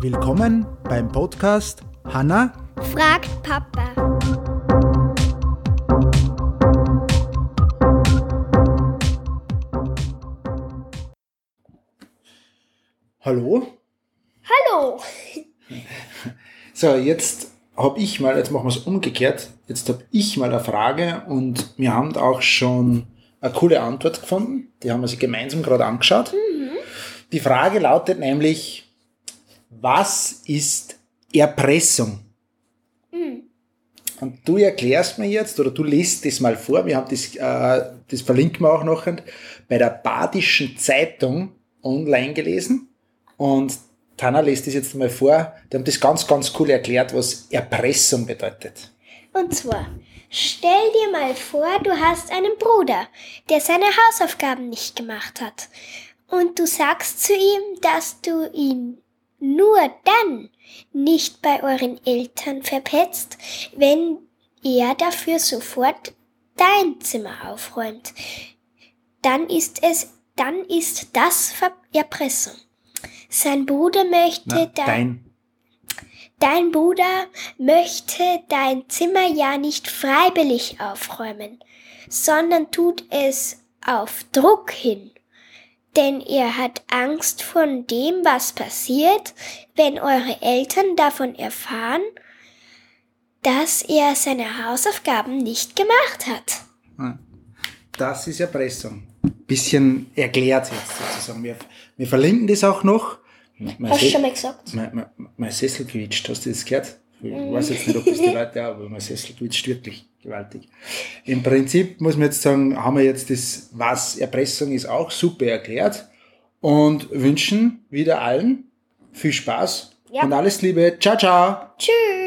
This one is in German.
Willkommen beim Podcast Hanna fragt Papa. Hallo? Hallo. So, jetzt habe ich mal, jetzt machen wir es umgekehrt, jetzt habe ich mal eine Frage und wir haben auch schon eine coole Antwort gefunden. Die haben wir sich gemeinsam gerade angeschaut. Die Frage lautet nämlich, was ist Erpressung? Und du erklärst mir jetzt, oder du liest das mal vor, wir haben das, äh, das verlinken wir auch noch bei der Badischen Zeitung online gelesen. Und Tana liest das jetzt mal vor. Die haben das ganz, ganz cool erklärt, was Erpressung bedeutet. Und zwar, stell dir mal vor, du hast einen Bruder, der seine Hausaufgaben nicht gemacht hat. Und du sagst zu ihm, dass du ihn nur dann nicht bei euren Eltern verpetzt, wenn er dafür sofort dein Zimmer aufräumt. Dann ist es, dann ist das Ver Erpressung. Sein Bruder möchte Na, dein, dein. dein Bruder möchte dein Zimmer ja nicht freiwillig aufräumen, sondern tut es auf Druck hin. Denn er hat Angst von dem, was passiert, wenn eure Eltern davon erfahren, dass er seine Hausaufgaben nicht gemacht hat. Das ist Erpressung. Bisschen erklärt jetzt sozusagen. Wir, wir verlinken das auch noch. Mein, Hast du schon mal gesagt? mein, mein, mein Sessel quietscht, hast du das gehört? Ich weiß jetzt nicht, ob das die Leute auch, aber mein Sessel quietscht wirklich gewaltig. Im Prinzip muss man jetzt sagen, haben wir jetzt das, was Erpressung ist, auch super erklärt und wünschen wieder allen viel Spaß Ja. und alles Liebe. Ciao, ciao! Tschüss!